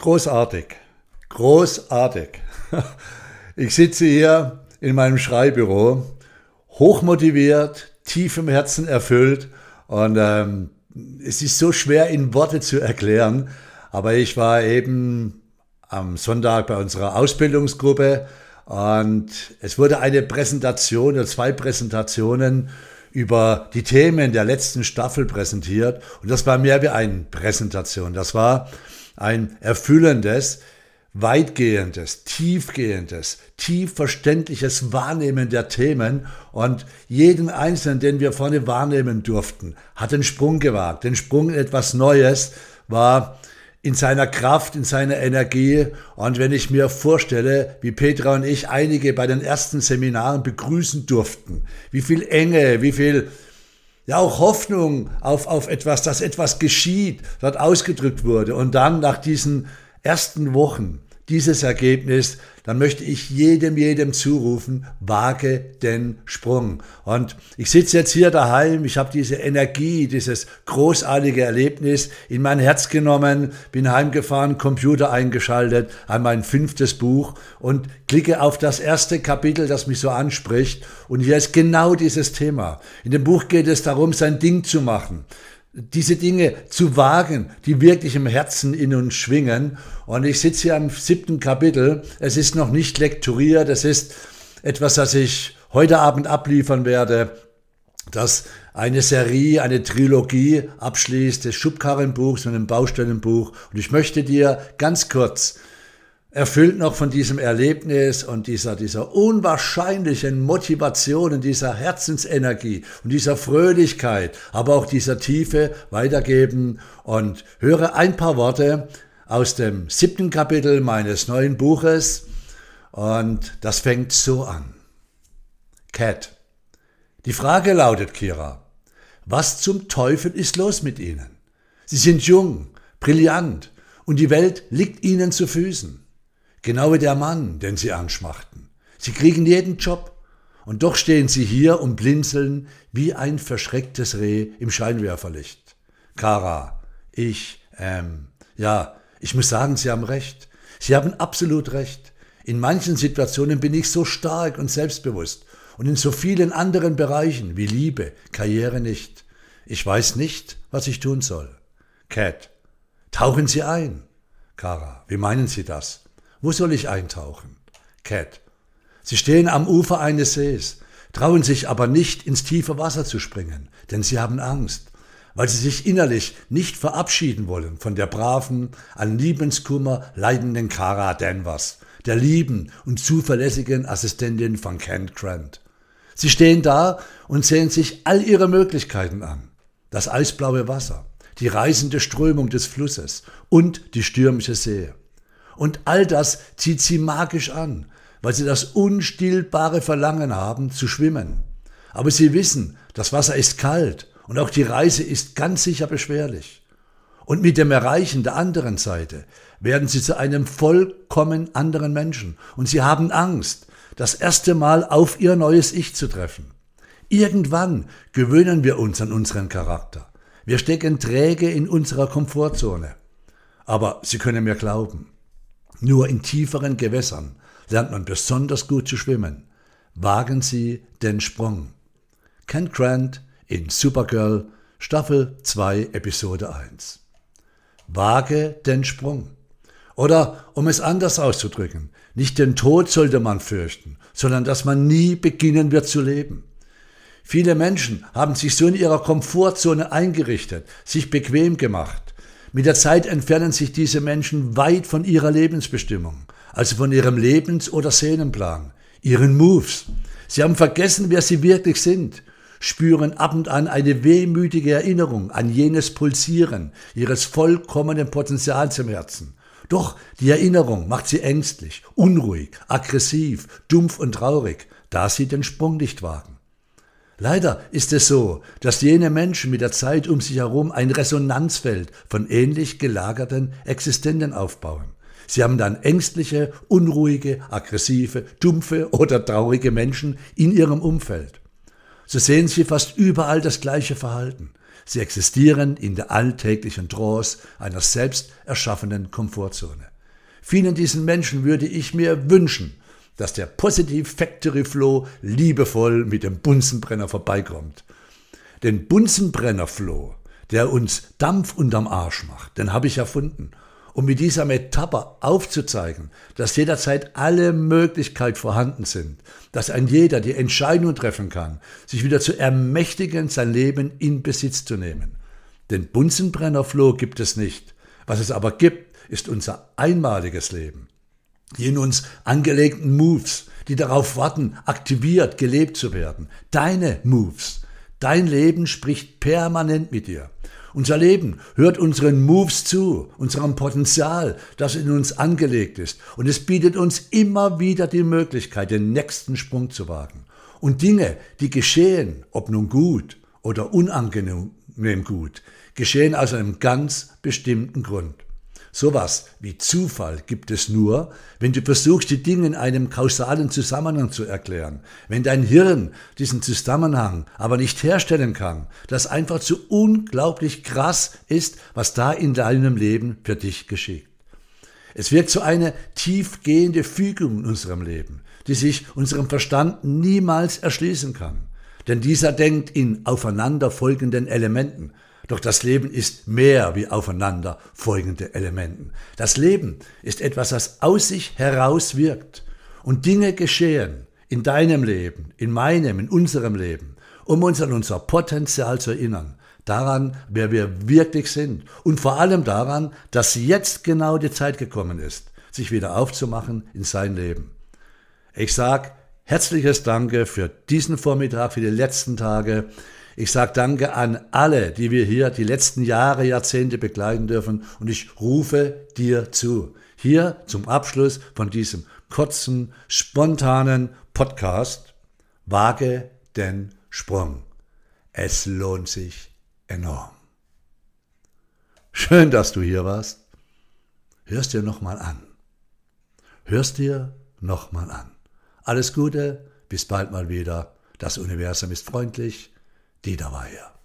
Großartig. Großartig. Ich sitze hier in meinem Schreibüro, hochmotiviert, tief im Herzen erfüllt und ähm, es ist so schwer in Worte zu erklären, aber ich war eben am Sonntag bei unserer Ausbildungsgruppe und es wurde eine Präsentation oder zwei Präsentationen über die Themen der letzten Staffel präsentiert und das war mehr wie eine Präsentation. Das war ein erfüllendes, weitgehendes, tiefgehendes, tief verständliches Wahrnehmen der Themen und jeden Einzelnen, den wir vorne wahrnehmen durften, hat den Sprung gewagt. Den Sprung in etwas Neues war in seiner Kraft, in seiner Energie. Und wenn ich mir vorstelle, wie Petra und ich einige bei den ersten Seminaren begrüßen durften, wie viel Enge, wie viel ja auch Hoffnung auf, auf etwas, dass etwas geschieht, dort ausgedrückt wurde. Und dann nach diesen ersten Wochen dieses Ergebnis, dann möchte ich jedem, jedem zurufen, wage den Sprung. Und ich sitze jetzt hier daheim, ich habe diese Energie, dieses großartige Erlebnis in mein Herz genommen, bin heimgefahren, Computer eingeschaltet, an mein fünftes Buch und klicke auf das erste Kapitel, das mich so anspricht. Und hier ist genau dieses Thema. In dem Buch geht es darum, sein Ding zu machen diese Dinge zu wagen, die wirklich im Herzen in uns schwingen. Und ich sitze hier am siebten Kapitel. Es ist noch nicht lekturiert. Es ist etwas, das ich heute Abend abliefern werde, das eine Serie, eine Trilogie abschließt des Schubkarrenbuchs und einem Baustellenbuch. Und ich möchte dir ganz kurz erfüllt noch von diesem Erlebnis und dieser, dieser unwahrscheinlichen Motivation und dieser Herzensenergie und dieser Fröhlichkeit, aber auch dieser Tiefe weitergeben und höre ein paar Worte aus dem siebten Kapitel meines neuen Buches und das fängt so an. Cat. Die Frage lautet, Kira, was zum Teufel ist los mit Ihnen? Sie sind jung, brillant und die Welt liegt Ihnen zu Füßen. Genau wie der Mann, den sie anschmachten. Sie kriegen jeden Job. Und doch stehen sie hier und blinzeln wie ein verschrecktes Reh im Scheinwerferlicht. Kara, ich, ähm, ja, ich muss sagen, Sie haben recht. Sie haben absolut recht. In manchen Situationen bin ich so stark und selbstbewusst und in so vielen anderen Bereichen wie Liebe, Karriere nicht. Ich weiß nicht, was ich tun soll. Cat, tauchen Sie ein. Kara, wie meinen Sie das? Wo soll ich eintauchen? Cat. Sie stehen am Ufer eines Sees, trauen sich aber nicht ins tiefe Wasser zu springen, denn sie haben Angst, weil sie sich innerlich nicht verabschieden wollen von der braven, an Liebenskummer leidenden Cara Danvers, der lieben und zuverlässigen Assistentin von Kent Grant. Sie stehen da und sehen sich all ihre Möglichkeiten an. Das eisblaue Wasser, die reißende Strömung des Flusses und die stürmische See. Und all das zieht sie magisch an, weil sie das unstillbare Verlangen haben, zu schwimmen. Aber sie wissen, das Wasser ist kalt und auch die Reise ist ganz sicher beschwerlich. Und mit dem Erreichen der anderen Seite werden sie zu einem vollkommen anderen Menschen und sie haben Angst, das erste Mal auf ihr neues Ich zu treffen. Irgendwann gewöhnen wir uns an unseren Charakter. Wir stecken träge in unserer Komfortzone. Aber Sie können mir glauben, nur in tieferen Gewässern lernt man besonders gut zu schwimmen. Wagen Sie den Sprung. Ken Grant in Supergirl, Staffel 2, Episode 1. Wage den Sprung. Oder, um es anders auszudrücken, nicht den Tod sollte man fürchten, sondern dass man nie beginnen wird zu leben. Viele Menschen haben sich so in ihrer Komfortzone eingerichtet, sich bequem gemacht, mit der Zeit entfernen sich diese Menschen weit von ihrer Lebensbestimmung, also von ihrem Lebens- oder Seelenplan, ihren Moves. Sie haben vergessen, wer sie wirklich sind, spüren ab und an eine wehmütige Erinnerung an jenes Pulsieren ihres vollkommenen Potenzials im Herzen. Doch die Erinnerung macht sie ängstlich, unruhig, aggressiv, dumpf und traurig, da sie den Sprung nicht wagen. Leider ist es so, dass jene Menschen mit der Zeit um sich herum ein Resonanzfeld von ähnlich gelagerten Existenten aufbauen. Sie haben dann ängstliche, unruhige, aggressive, dumpfe oder traurige Menschen in ihrem Umfeld. So sehen sie fast überall das gleiche Verhalten. Sie existieren in der alltäglichen Trance einer selbst erschaffenen Komfortzone. Vielen diesen Menschen würde ich mir wünschen, dass der Positive Factory Flow liebevoll mit dem Bunsenbrenner vorbeikommt. Den Bunsenbrenner Flow, der uns Dampf unterm Arsch macht, den habe ich erfunden um mit dieser Metapher aufzuzeigen, dass jederzeit alle Möglichkeiten vorhanden sind, dass ein jeder die Entscheidung treffen kann, sich wieder zu ermächtigen, sein Leben in Besitz zu nehmen. Den Bunsenbrennerfloh gibt es nicht. Was es aber gibt, ist unser einmaliges Leben. Die in uns angelegten Moves, die darauf warten, aktiviert, gelebt zu werden. Deine Moves. Dein Leben spricht permanent mit dir. Unser Leben hört unseren Moves zu, unserem Potenzial, das in uns angelegt ist. Und es bietet uns immer wieder die Möglichkeit, den nächsten Sprung zu wagen. Und Dinge, die geschehen, ob nun gut oder unangenehm gut, geschehen aus einem ganz bestimmten Grund. Sowas wie Zufall gibt es nur, wenn du versuchst, die Dinge in einem kausalen Zusammenhang zu erklären. Wenn dein Hirn diesen Zusammenhang aber nicht herstellen kann, das einfach zu unglaublich krass ist, was da in deinem Leben für dich geschieht. Es wirkt so eine tiefgehende Fügung in unserem Leben, die sich unserem Verstand niemals erschließen kann. Denn dieser denkt in aufeinanderfolgenden Elementen, doch das Leben ist mehr wie aufeinander folgende Elementen. Das Leben ist etwas, das aus sich heraus wirkt. Und Dinge geschehen in deinem Leben, in meinem, in unserem Leben, um uns an unser Potenzial zu erinnern. Daran, wer wir wirklich sind. Und vor allem daran, dass jetzt genau die Zeit gekommen ist, sich wieder aufzumachen in sein Leben. Ich sage herzliches Danke für diesen Vormittag, für die letzten Tage. Ich sage Danke an alle, die wir hier die letzten Jahre, Jahrzehnte begleiten dürfen und ich rufe dir zu. Hier zum Abschluss von diesem kurzen, spontanen Podcast. Wage den Sprung. Es lohnt sich enorm. Schön, dass du hier warst. Hörst dir nochmal an. Hörst dir nochmal an. Alles Gute, bis bald mal wieder. Das Universum ist freundlich. Dieter war hier.